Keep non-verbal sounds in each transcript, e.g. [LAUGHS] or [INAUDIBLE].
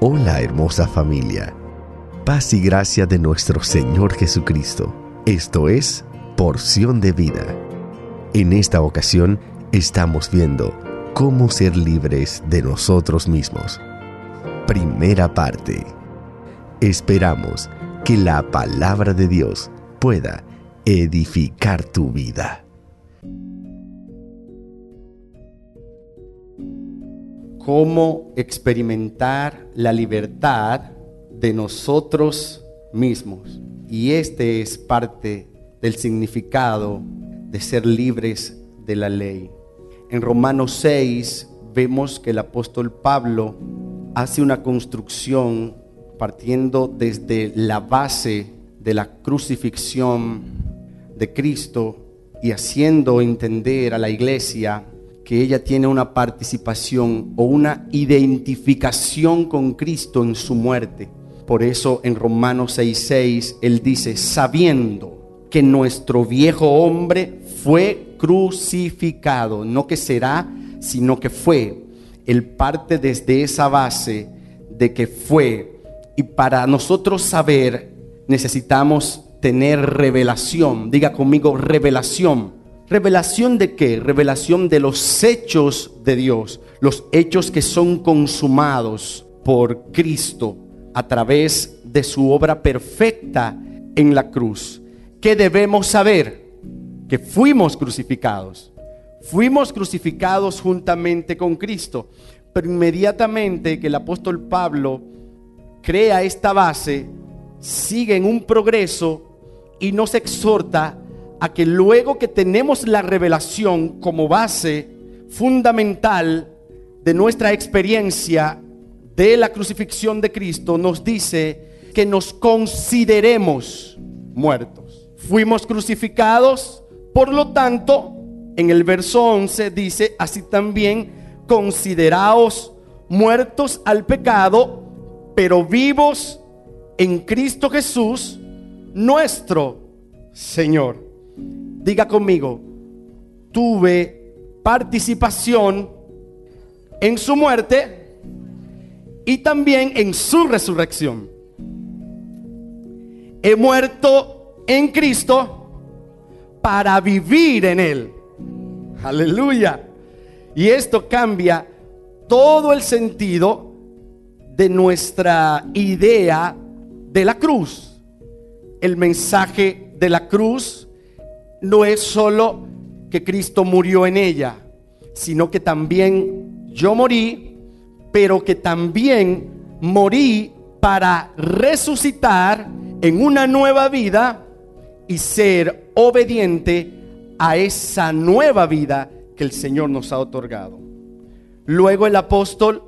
Hola hermosa familia, paz y gracia de nuestro Señor Jesucristo. Esto es porción de vida. En esta ocasión estamos viendo cómo ser libres de nosotros mismos. Primera parte. Esperamos que la palabra de Dios pueda edificar tu vida. Cómo experimentar la libertad de nosotros mismos. Y este es parte del significado de ser libres de la ley. En Romanos 6 vemos que el apóstol Pablo hace una construcción partiendo desde la base de la crucifixión de Cristo y haciendo entender a la iglesia que ella tiene una participación o una identificación con Cristo en su muerte. Por eso en Romanos 6:6 él dice, sabiendo que nuestro viejo hombre fue crucificado, no que será, sino que fue. Él parte desde esa base de que fue. Y para nosotros saber necesitamos tener revelación. Diga conmigo revelación ¿Revelación de qué? Revelación de los hechos de Dios, los hechos que son consumados por Cristo a través de su obra perfecta en la cruz. ¿Qué debemos saber? Que fuimos crucificados. Fuimos crucificados juntamente con Cristo. Pero inmediatamente que el apóstol Pablo crea esta base, sigue en un progreso y nos exhorta a que luego que tenemos la revelación como base fundamental de nuestra experiencia de la crucifixión de Cristo, nos dice que nos consideremos muertos. Fuimos crucificados, por lo tanto, en el verso 11 dice, así también consideraos muertos al pecado, pero vivos en Cristo Jesús, nuestro Señor. Diga conmigo, tuve participación en su muerte y también en su resurrección. He muerto en Cristo para vivir en Él. Aleluya. Y esto cambia todo el sentido de nuestra idea de la cruz. El mensaje de la cruz no es solo que Cristo murió en ella, sino que también yo morí, pero que también morí para resucitar en una nueva vida y ser obediente a esa nueva vida que el Señor nos ha otorgado. Luego el apóstol,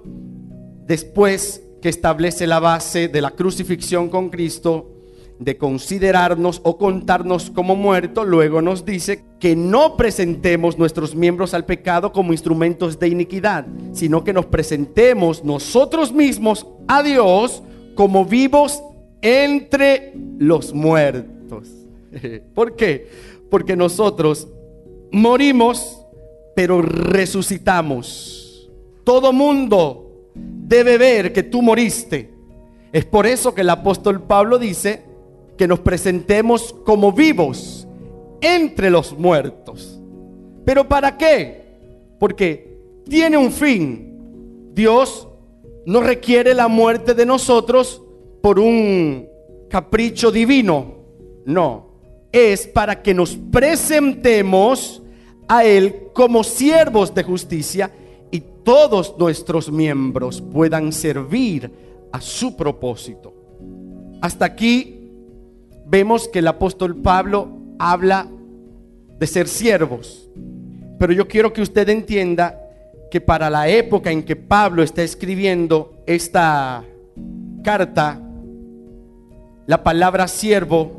después que establece la base de la crucifixión con Cristo, de considerarnos o contarnos como muertos, luego nos dice que no presentemos nuestros miembros al pecado como instrumentos de iniquidad, sino que nos presentemos nosotros mismos a Dios como vivos entre los muertos. [LAUGHS] ¿Por qué? Porque nosotros morimos, pero resucitamos. Todo mundo debe ver que tú moriste. Es por eso que el apóstol Pablo dice, que nos presentemos como vivos entre los muertos. ¿Pero para qué? Porque tiene un fin. Dios no requiere la muerte de nosotros por un capricho divino. No, es para que nos presentemos a Él como siervos de justicia y todos nuestros miembros puedan servir a su propósito. Hasta aquí vemos que el apóstol Pablo habla de ser siervos. Pero yo quiero que usted entienda que para la época en que Pablo está escribiendo esta carta, la palabra siervo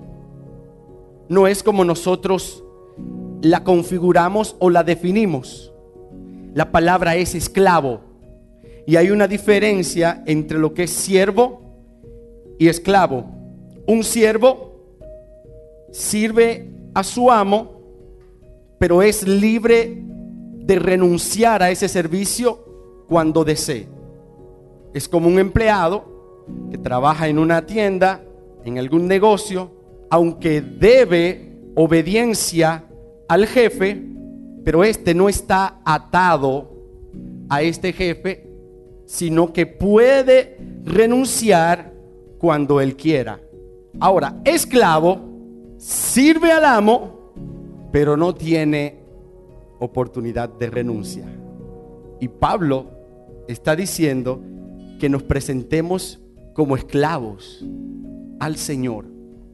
no es como nosotros la configuramos o la definimos. La palabra es esclavo. Y hay una diferencia entre lo que es siervo y esclavo. Un siervo sirve a su amo, pero es libre de renunciar a ese servicio cuando desee. es como un empleado que trabaja en una tienda, en algún negocio, aunque debe obediencia al jefe, pero este no está atado a este jefe, sino que puede renunciar cuando él quiera. Ahora, esclavo sirve al amo, pero no tiene oportunidad de renuncia. Y Pablo está diciendo que nos presentemos como esclavos al Señor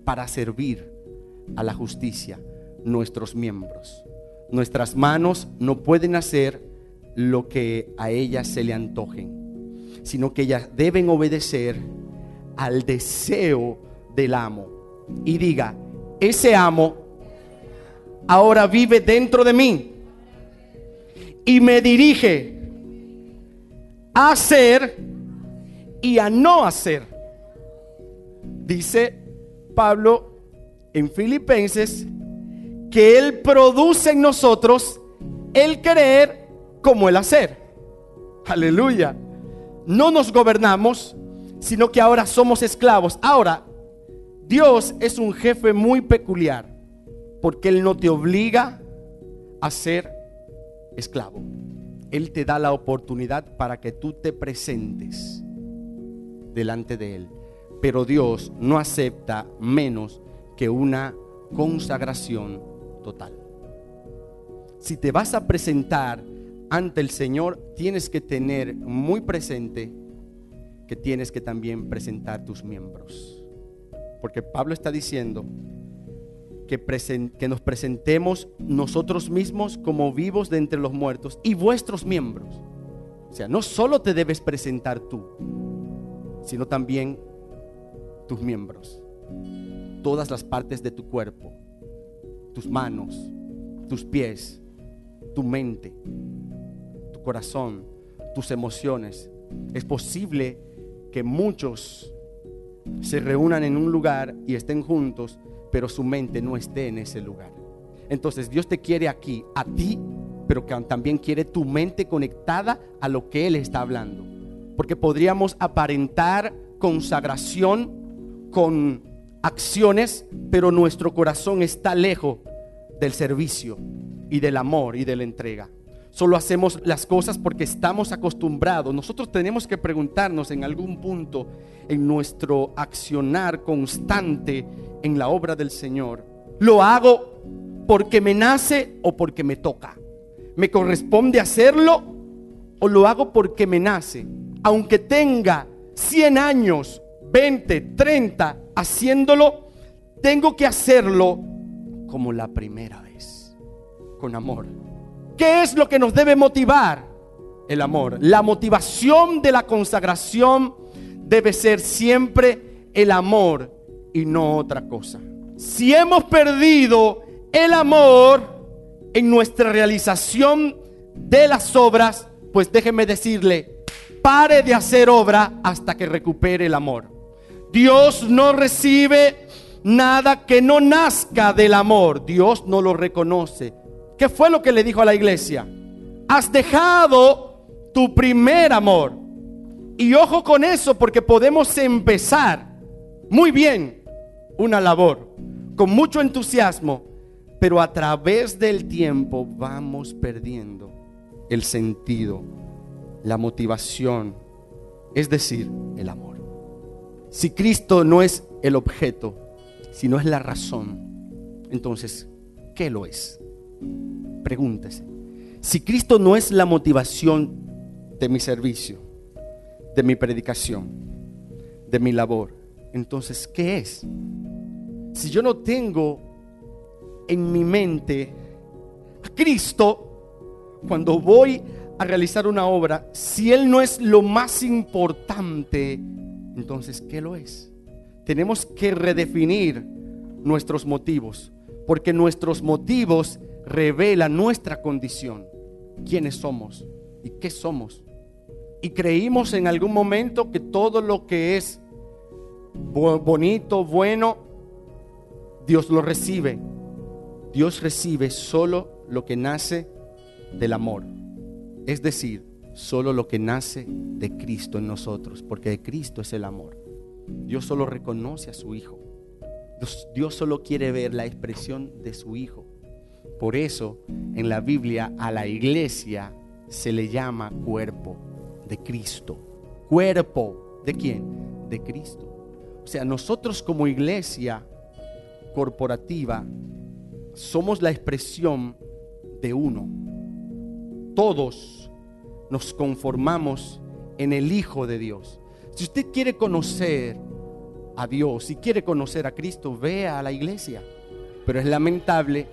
para servir a la justicia nuestros miembros. Nuestras manos no pueden hacer lo que a ellas se le antojen, sino que ellas deben obedecer al deseo del amo. Y diga, ese amo ahora vive dentro de mí y me dirige a hacer y a no hacer. Dice Pablo en Filipenses que Él produce en nosotros el querer como el hacer. Aleluya. No nos gobernamos, sino que ahora somos esclavos. Ahora, Dios es un jefe muy peculiar, porque Él no te obliga a ser esclavo. Él te da la oportunidad para que tú te presentes delante de Él. Pero Dios no acepta menos que una consagración total. Si te vas a presentar ante el Señor, tienes que tener muy presente que tienes que también presentar tus miembros. Porque Pablo está diciendo que, que, nos presentemos nosotros mismos como vivos de entre los muertos y vuestros miembros. O sea, no solo te debes presentar tú, sino también tus miembros, todas las partes de tu cuerpo, tus manos, tus pies, tu mente, tu corazón, tus emociones. Es posible que muchos se reúnan en un lugar y estén juntos, pero su mente no esté en ese lugar. Entonces Dios te quiere aquí, a ti, pero que también quiere tu mente conectada a lo que Él está hablando. Porque podríamos aparentar consagración con acciones, pero nuestro corazón está lejos del servicio y del amor y de la entrega. Solo hacemos las cosas porque estamos acostumbrados. Nosotros tenemos que preguntarnos en algún punto en nuestro accionar constante en la obra del Señor. ¿Lo hago porque me nace o porque me toca? ¿Me corresponde hacerlo o lo hago porque me nace? Aunque tenga 100 años, 20, 30 haciéndolo, tengo que hacerlo como la primera vez, con amor. ¿Qué es lo que nos debe motivar? El amor. La motivación de la consagración debe ser siempre el amor y no otra cosa. Si hemos perdido el amor en nuestra realización de las obras, pues déjeme decirle, pare de hacer obra hasta que recupere el amor. Dios no recibe nada que no nazca del amor. Dios no lo reconoce. ¿Qué fue lo que le dijo a la iglesia? Has dejado tu primer amor. Y ojo con eso porque podemos empezar muy bien una labor con mucho entusiasmo, pero a través del tiempo vamos perdiendo el sentido, la motivación, es decir, el amor. Si Cristo no es el objeto, sino es la razón, entonces, ¿qué lo es? Pregúntese. Si Cristo no es la motivación de mi servicio, de mi predicación, de mi labor, entonces, ¿qué es? Si yo no tengo en mi mente a Cristo, cuando voy a realizar una obra, si Él no es lo más importante, entonces, ¿qué lo es? Tenemos que redefinir nuestros motivos, porque nuestros motivos revelan nuestra condición, quiénes somos y qué somos. Y creímos en algún momento que todo lo que es bonito, bueno, Dios lo recibe. Dios recibe solo lo que nace del amor. Es decir, solo lo que nace de Cristo en nosotros, porque de Cristo es el amor. Dios solo reconoce a su Hijo. Dios, Dios solo quiere ver la expresión de su Hijo. Por eso en la Biblia a la iglesia se le llama cuerpo de Cristo. ¿Cuerpo de quién? De Cristo. O sea, nosotros como iglesia corporativa somos la expresión de uno. Todos nos conformamos en el Hijo de Dios. Si usted quiere conocer a Dios, si quiere conocer a Cristo, vea a la iglesia. Pero es lamentable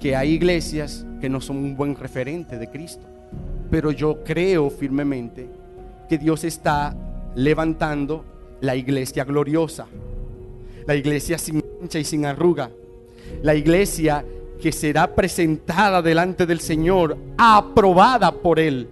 que hay iglesias que no son un buen referente de Cristo. Pero yo creo firmemente que Dios está levantando la iglesia gloriosa, la iglesia sin mancha y sin arruga, la iglesia que será presentada delante del Señor, aprobada por Él,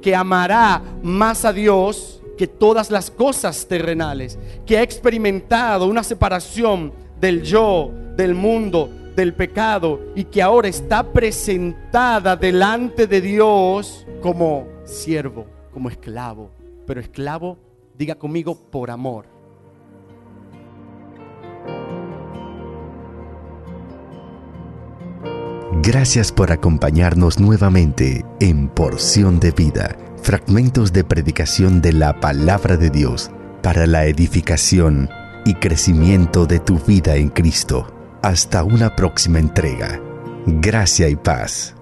que amará más a Dios que todas las cosas terrenales, que ha experimentado una separación del yo, del mundo, del pecado y que ahora está presentada delante de Dios como siervo, como esclavo, pero esclavo, diga conmigo, por amor. Gracias por acompañarnos nuevamente en Porción de Vida, fragmentos de predicación de la palabra de Dios para la edificación y crecimiento de tu vida en Cristo. Hasta una próxima entrega. Gracia y paz.